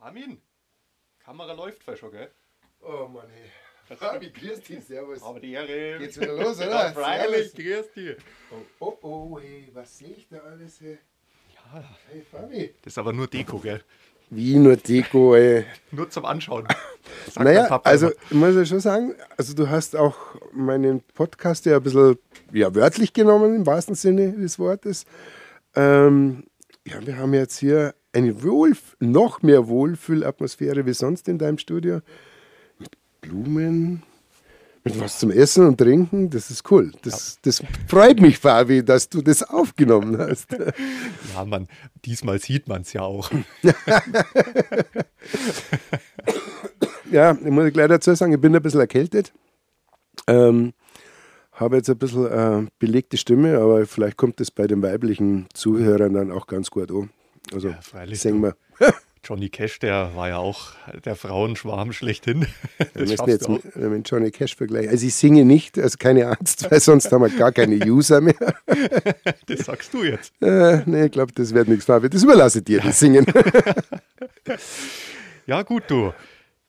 Armin, Kamera läuft fast schon, gell? Oh Mann, ey. Fabi, grüß dich, servus. Aber die Ehre. Geht's wieder los, oder? freilich, grüß dich. Oh, oh, oh, hey, was sehe ich da alles, hey? Ja, Hey, Fabi. das ist aber nur Deko, gell? Wie nur Deko, ey. Nur zum Anschauen. Sagt Naja, also ich muss ja schon sagen, also du hast auch meinen Podcast ja ein bisschen ja, wörtlich genommen, im wahrsten Sinne des Wortes. Ähm, ja, wir haben jetzt hier eine Wohlf noch mehr Wohlfühlatmosphäre wie sonst in deinem Studio. Mit Blumen, mit was zum Essen und Trinken, das ist cool. Das, das freut mich, Fabi, dass du das aufgenommen hast. Ja, man, diesmal sieht man es ja auch. Ja, ich muss gleich dazu sagen, ich bin ein bisschen erkältet. Ähm, habe jetzt ein bisschen äh, belegte Stimme, aber vielleicht kommt das bei den weiblichen Zuhörern dann auch ganz gut an. Also, Ja, freilich, singen wir. Johnny Cash, der war ja auch der Frauenschwarm schlechthin. Wir müssen jetzt mit Johnny Cash vergleichen. Also, ich singe nicht, also keine Angst, weil sonst haben wir gar keine User mehr. Das sagst du jetzt. Äh, nee, ich glaube, das wird nichts, Fabi. Das überlasse ich dir, das Singen. Ja, gut, du.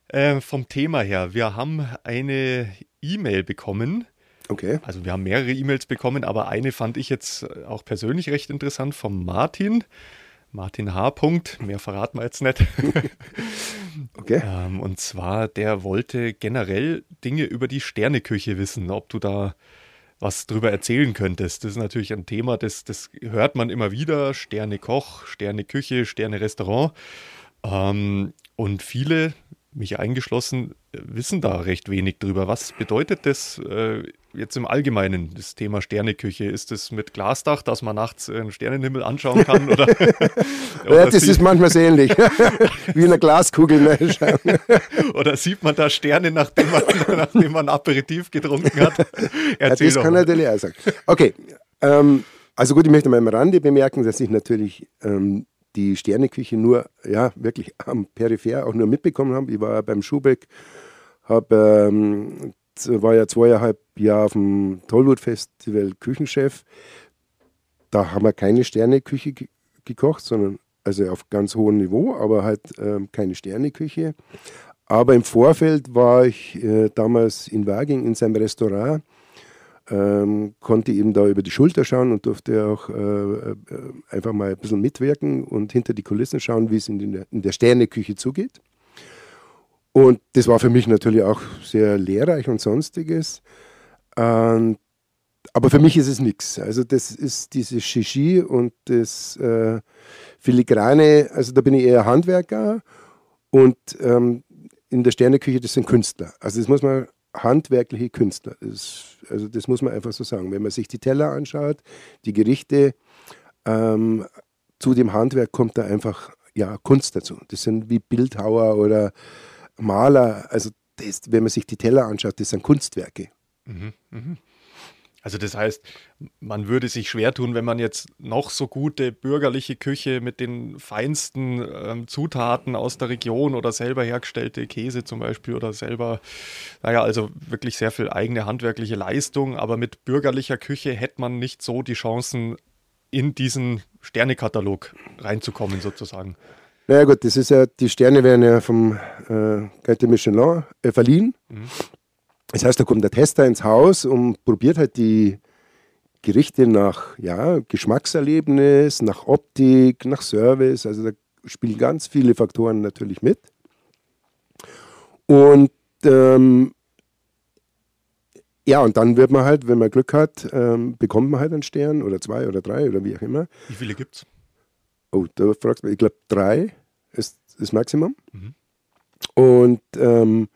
Äh, vom Thema her, wir haben eine E-Mail bekommen. Okay. Also wir haben mehrere E-Mails bekommen, aber eine fand ich jetzt auch persönlich recht interessant vom Martin. Martin H. Punkt, mehr verraten wir jetzt nicht. Okay. ähm, und zwar, der wollte generell Dinge über die Sterneküche wissen, ob du da was drüber erzählen könntest. Das ist natürlich ein Thema, das, das hört man immer wieder. Sterne Koch, Sterne Küche, Sterne Restaurant. Ähm, und viele, mich eingeschlossen, wissen da recht wenig drüber. Was bedeutet das äh, jetzt im Allgemeinen, das Thema Sterneküche? Ist es mit Glasdach, dass man nachts äh, einen Sternenhimmel anschauen kann? Oder, Ja, das ist manchmal sehr ähnlich. Wie in einer Glaskugel. Ne? Oder sieht man da Sterne, nachdem man, nachdem man Aperitif getrunken hat? Ja, Erzähl das doch kann mal. natürlich auch sein. Okay, ähm, also gut, ich möchte mal am Rande bemerken, dass ich natürlich ähm, die Sterneküche nur, ja, wirklich am Peripher auch nur mitbekommen habe. Ich war beim Schubeck, hab, ähm, war ja zweieinhalb Jahre auf dem Tollwood Festival Küchenchef. Da haben wir keine Sterneküche ge gekocht, sondern also auf ganz hohem Niveau, aber halt ähm, keine Sterneküche. Aber im Vorfeld war ich äh, damals in Waging in seinem Restaurant ähm, konnte eben da über die Schulter schauen und durfte auch äh, äh, einfach mal ein bisschen mitwirken und hinter die Kulissen schauen, wie es in, den, in der Sterneküche zugeht. Und das war für mich natürlich auch sehr lehrreich und sonstiges. Ähm, aber für mich ist es nichts. Also das ist diese Shishi und das äh, Filigrane, also da bin ich eher Handwerker und ähm, in der Sterneküche, das sind Künstler. Also das muss man handwerkliche Künstler. Das, also das muss man einfach so sagen. Wenn man sich die Teller anschaut, die Gerichte, ähm, zu dem Handwerk kommt da einfach ja, Kunst dazu. Das sind wie Bildhauer oder Maler. Also das, wenn man sich die Teller anschaut, das sind Kunstwerke. Also das heißt, man würde sich schwer tun, wenn man jetzt noch so gute bürgerliche Küche mit den feinsten ähm, Zutaten aus der Region oder selber hergestellte Käse zum Beispiel oder selber, naja, also wirklich sehr viel eigene handwerkliche Leistung, aber mit bürgerlicher Küche hätte man nicht so die Chancen, in diesen Sternekatalog reinzukommen sozusagen. Naja gut, das ist ja, die Sterne werden ja vom äh, Michelin äh, verliehen. Das heißt, da kommt der Tester ins Haus und probiert halt die Gerichte nach ja, Geschmackserlebnis, nach Optik, nach Service. Also da spielen ganz viele Faktoren natürlich mit. Und ähm, ja, und dann wird man halt, wenn man Glück hat, ähm, bekommt man halt einen Stern oder zwei oder drei oder wie auch immer. Wie viele gibt's? Oh, da fragst du mich, ich glaube drei ist das Maximum. Und ähm,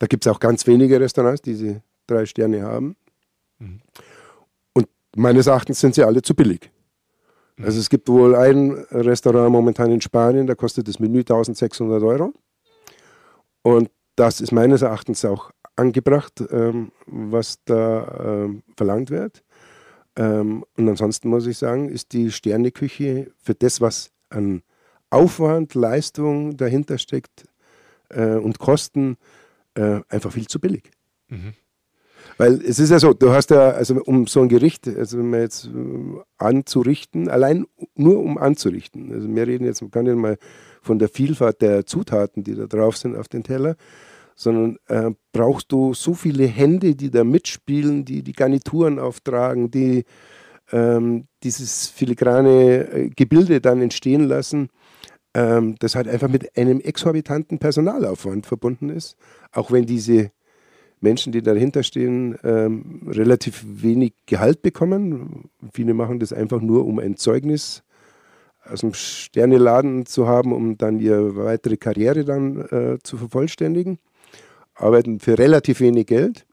da gibt es auch ganz wenige Restaurants, die diese drei Sterne haben. Und meines Erachtens sind sie alle zu billig. Also es gibt wohl ein Restaurant momentan in Spanien, da kostet das Menü 1600 Euro. Und das ist meines Erachtens auch angebracht, ähm, was da ähm, verlangt wird. Ähm, und ansonsten muss ich sagen, ist die Sterneküche für das, was an Aufwand, Leistung dahinter steckt äh, und Kosten, äh, einfach viel zu billig. Weil es ist ja so, du hast ja, also um so ein Gericht, also wenn man jetzt äh, anzurichten, allein nur um anzurichten. Also wir reden jetzt gar nicht mal von der Vielfalt der Zutaten, die da drauf sind auf den Teller, sondern äh, brauchst du so viele Hände, die da mitspielen, die die Garnituren auftragen, die ähm, dieses filigrane äh, Gebilde dann entstehen lassen, ähm, das halt einfach mit einem exorbitanten Personalaufwand verbunden ist, auch wenn diese Menschen, die dahinter stehen, ähm, relativ wenig Gehalt bekommen. Viele machen das einfach nur, um ein Zeugnis aus dem Sterneladen zu haben, um dann ihre weitere Karriere dann äh, zu vervollständigen. Arbeiten für relativ wenig Geld.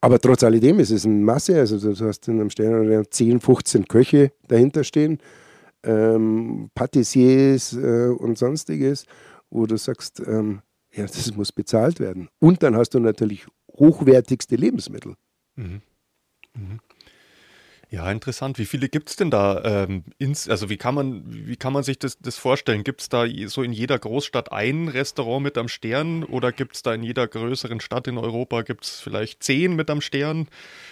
Aber trotz alledem ist es eine Masse. Also du hast in einem Sterneladen 10, 15 Köche dahinter stehen, ähm, Patissiers äh, und sonstiges, wo du sagst, ähm, ja, das muss bezahlt werden. Und dann hast du natürlich hochwertigste Lebensmittel. Mhm. Mhm. Ja, interessant. Wie viele gibt es denn da? Ähm, ins, also wie kann man, wie kann man sich das, das vorstellen? Gibt es da so in jeder Großstadt ein Restaurant mit am Stern oder gibt es da in jeder größeren Stadt in Europa, gibt es vielleicht zehn mit am Stern?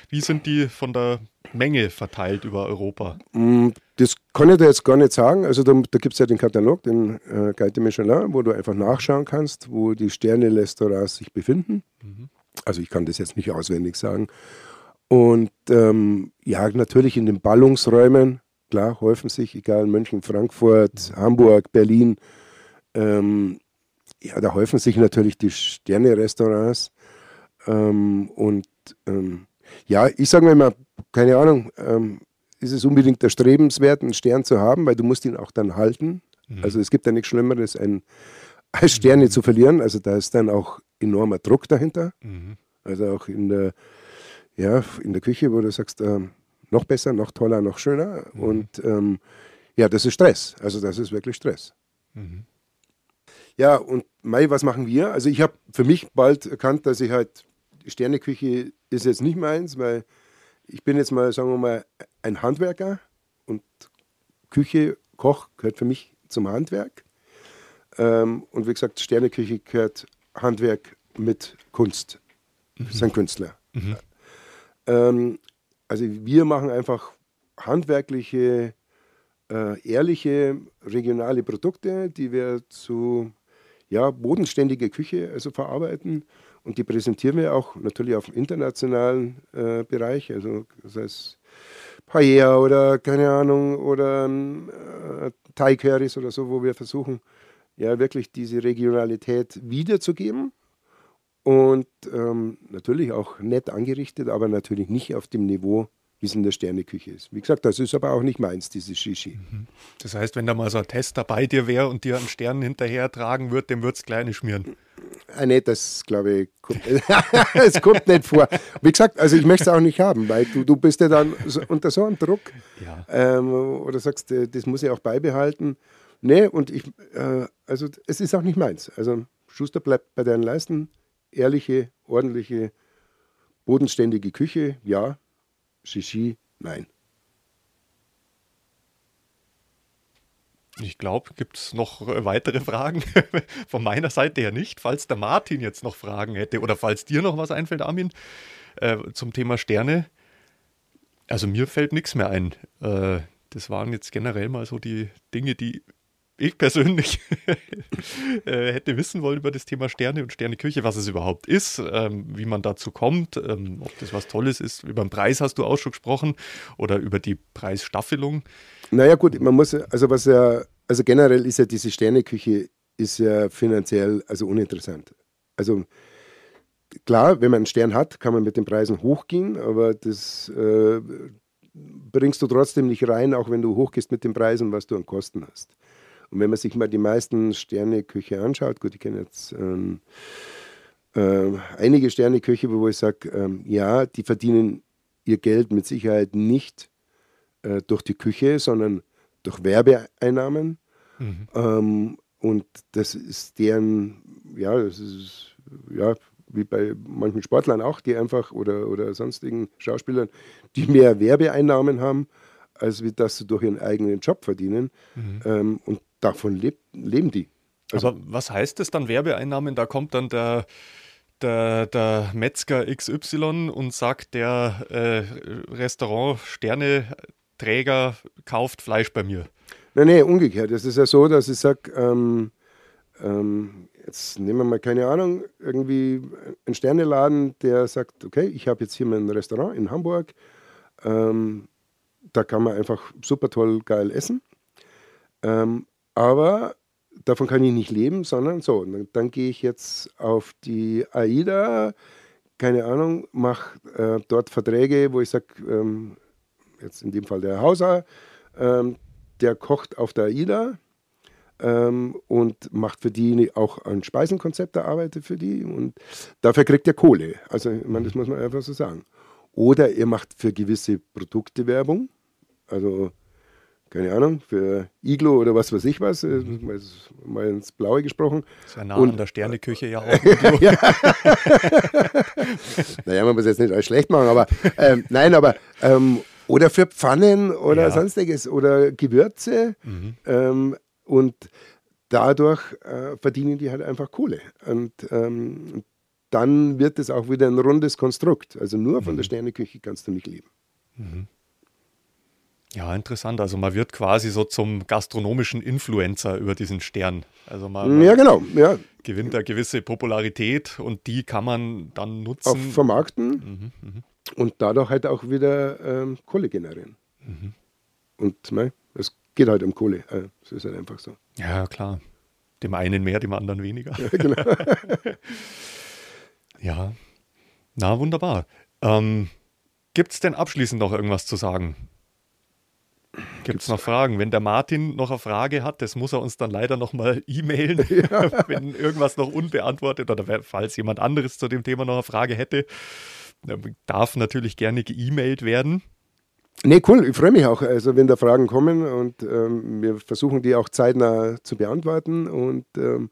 Wie sind die von der Menge verteilt über Europa? Mm, das kann ich dir jetzt gar nicht sagen. Also da, da gibt es ja den Katalog, den äh, Guide de Michelin, wo du einfach nachschauen kannst, wo die Sterne-Restaurants sich befinden. Mhm. Also ich kann das jetzt nicht auswendig sagen. Und ähm, ja, natürlich in den Ballungsräumen, klar, häufen sich, egal München, Frankfurt, Hamburg, Berlin, ähm, ja, da häufen sich natürlich die Sterne-Restaurants. Ähm, und ähm, ja, ich sage mir immer, keine Ahnung, ähm, ist es unbedingt erstrebenswert, einen Stern zu haben, weil du musst ihn auch dann halten. Mhm. Also es gibt ja nichts Schlimmeres, ein, als Sterne mhm. zu verlieren. Also da ist dann auch enormer Druck dahinter. Mhm. Also auch in der ja, in der Küche, wo du sagst, ähm, noch besser, noch toller, noch schöner. Mhm. Und ähm, ja, das ist Stress. Also das ist wirklich Stress. Mhm. Ja, und Mai, was machen wir? Also ich habe für mich bald erkannt, dass ich halt, Sterneküche ist jetzt nicht meins, weil ich bin jetzt mal, sagen wir mal, ein Handwerker und Küche, Koch gehört für mich zum Handwerk. Ähm, und wie gesagt, Sterneküche gehört Handwerk mit Kunst. Mhm. Das ist ein Künstler. Mhm. Ähm, also wir machen einfach handwerkliche, äh, ehrliche, regionale Produkte, die wir zu ja, bodenständiger Küche also verarbeiten. Und die präsentieren wir auch natürlich auf dem internationalen äh, Bereich, also das heißt Paella oder keine Ahnung oder äh, Thai Currys oder so, wo wir versuchen, ja wirklich diese Regionalität wiederzugeben und ähm, natürlich auch nett angerichtet, aber natürlich nicht auf dem Niveau, wie es in der Sterneküche ist. Wie gesagt, das ist aber auch nicht meins, dieses Shishi. Mhm. Das heißt, wenn da mal so ein Tester bei dir wäre und dir einen Stern hinterher tragen würde, dem würde es kleine schmieren. Ah, nee, das glaube ich, kommt, es kommt nicht vor. Wie gesagt, also ich möchte es auch nicht haben, weil du, du bist ja dann so, unter so einem Druck. Ja. Ähm, oder sagst, äh, das muss ich auch beibehalten. Nee, und ich, äh, also es ist auch nicht meins. Also Schuster bleibt bei deinen Leisten ehrliche, ordentliche, bodenständige Küche, ja. Shishi, nein. Ich glaube, gibt es noch äh, weitere Fragen? Von meiner Seite her nicht. Falls der Martin jetzt noch Fragen hätte oder falls dir noch was einfällt, Armin, äh, zum Thema Sterne. Also mir fällt nichts mehr ein. Äh, das waren jetzt generell mal so die Dinge, die ich persönlich äh, hätte wissen wollen über das Thema Sterne und Sterneküche, was es überhaupt ist, ähm, wie man dazu kommt, ähm, ob das was Tolles ist. Über den Preis hast du auch schon gesprochen oder über die Preisstaffelung. Naja, gut, man muss, also was ja, also generell ist ja diese Sterneküche ist ja finanziell also uninteressant. Also klar, wenn man einen Stern hat, kann man mit den Preisen hochgehen, aber das äh, bringst du trotzdem nicht rein, auch wenn du hochgehst mit den Preisen, was du an Kosten hast. Und wenn man sich mal die meisten Sterneküche anschaut, gut, ich kenne jetzt ähm, äh, einige Sterneköche, wo ich sage, ähm, ja, die verdienen ihr Geld mit Sicherheit nicht äh, durch die Küche, sondern durch Werbeeinnahmen. Mhm. Ähm, und das ist deren, ja, das ist, ja, wie bei manchen Sportlern auch, die einfach oder, oder sonstigen Schauspielern, die mehr Werbeeinnahmen haben, als wie das sie durch ihren eigenen Job verdienen. Mhm. Ähm, und davon lebt, leben die. Also, Aber was heißt das dann Werbeeinnahmen? Da kommt dann der, der, der Metzger XY und sagt, der äh, Restaurant Sterne Träger kauft Fleisch bei mir. Nein, nein, umgekehrt. Es ist ja so, dass ich sage, ähm, ähm, jetzt nehmen wir mal keine Ahnung, irgendwie einen Sterneladen, der sagt, okay, ich habe jetzt hier mein Restaurant in Hamburg, ähm, da kann man einfach super toll geil essen, ähm, aber davon kann ich nicht leben, sondern so, dann, dann gehe ich jetzt auf die AIDA, keine Ahnung, mache äh, dort Verträge, wo ich sage, ähm, jetzt in dem Fall der Hauser, ähm, der kocht auf der AIDA, ähm, und macht für die auch ein Speisenkonzept, der arbeitet für die und dafür kriegt er Kohle. Also, ich meine, das muss man einfach so sagen. Oder ihr macht für gewisse Produkte Werbung, also keine Ahnung, für Iglo oder was weiß ich was, äh, mhm. mal ins Blaue gesprochen. Das ist ja nah und, an der Sterneküche ja auch. ja. naja, man muss jetzt nicht alles schlecht machen, aber ähm, nein, aber ähm, oder für Pfannen oder ja. sonstiges oder Gewürze. Mhm. Ähm, und dadurch äh, verdienen die halt einfach Kohle. Und ähm, dann wird es auch wieder ein rundes Konstrukt. Also nur von mhm. der Sterneküche kannst du nicht leben. Mhm. Ja, interessant. Also man wird quasi so zum gastronomischen Influencer über diesen Stern. Also man, ja, genau. Ja. gewinnt eine gewisse Popularität und die kann man dann nutzen. Auch vermarkten mhm, mh. und dadurch halt auch wieder ähm, Kohle generieren. Mhm. Und mei, es geht halt um Kohle. Äh, das ist halt einfach so. Ja, klar. Dem einen mehr, dem anderen weniger. Ja, genau. ja. na wunderbar. Ähm, Gibt es denn abschließend noch irgendwas zu sagen? Gibt es noch Fragen? Wenn der Martin noch eine Frage hat, das muss er uns dann leider noch mal e-mailen, ja. wenn irgendwas noch unbeantwortet oder falls jemand anderes zu dem Thema noch eine Frage hätte, darf natürlich gerne ge-E-Mailt werden. Nee, cool, ich freue mich auch, also wenn da Fragen kommen und ähm, wir versuchen die auch zeitnah zu beantworten und ähm,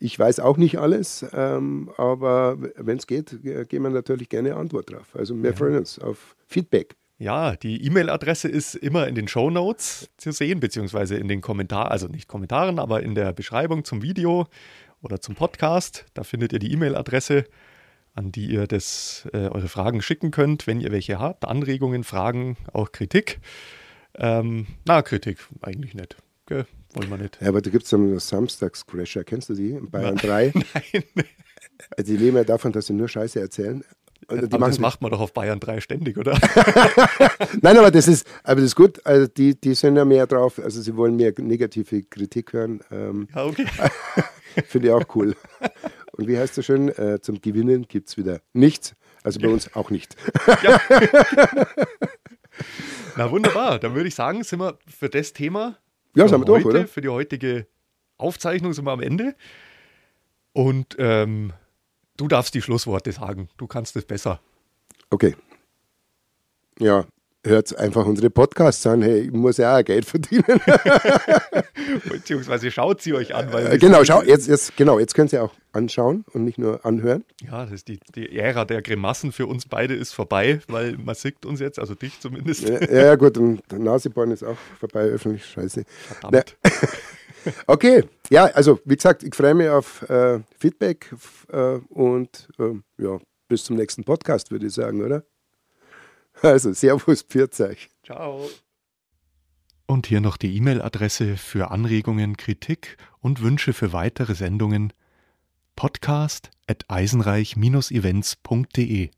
ich weiß auch nicht alles, ähm, aber wenn es geht, geben wir natürlich gerne Antwort drauf. Also wir ja. freuen uns auf Feedback. Ja, die E-Mail-Adresse ist immer in den Show Notes zu sehen, beziehungsweise in den Kommentaren, also nicht Kommentaren, aber in der Beschreibung zum Video oder zum Podcast. Da findet ihr die E-Mail-Adresse an die ihr das, äh, eure Fragen schicken könnt, wenn ihr welche habt. Anregungen, Fragen, auch Kritik. Ähm, na, Kritik eigentlich nicht. Gell? Wollen wir nicht. Ja, aber da gibt es einen Samstagscrasher. Kennst du die? Bayern 3? Nein. Also die leben ja davon, dass sie nur Scheiße erzählen. Aber das macht man doch auf Bayern 3 ständig, oder? Nein, aber das ist, aber das ist gut. Also die, die sind ja mehr drauf, also sie wollen mehr negative Kritik hören. Ähm, ja, okay. Finde ich auch cool. Und wie heißt es schön? Äh, zum Gewinnen gibt es wieder nichts. Also bei uns auch nicht. Ja. Na wunderbar. Dann würde ich sagen, sind wir für das Thema ja, sind wir durch, oder? für die heutige Aufzeichnung sind wir am Ende. Und ähm, du darfst die Schlussworte sagen. Du kannst es besser. Okay. Ja, hört einfach unsere Podcasts an. Hey, ich muss ja auch Geld verdienen. Beziehungsweise schaut sie euch an. Weil äh, genau, schau, jetzt, jetzt, genau, jetzt könnt ihr auch anschauen und nicht nur anhören. Ja, das ist die, die Ära der Grimassen für uns beide ist vorbei, weil man sieht uns jetzt, also dich zumindest. Ja, ja gut, und der Naseborn ist auch vorbei, öffentlich, scheiße. Verdammt. okay, ja, also wie gesagt, ich freue mich auf äh, Feedback äh, und äh, ja, bis zum nächsten Podcast, würde ich sagen, oder? Also, Servus, Pfirzeuch. Ciao. Und hier noch die E-Mail-Adresse für Anregungen, Kritik und Wünsche für weitere Sendungen podcast at eisenreich-events.de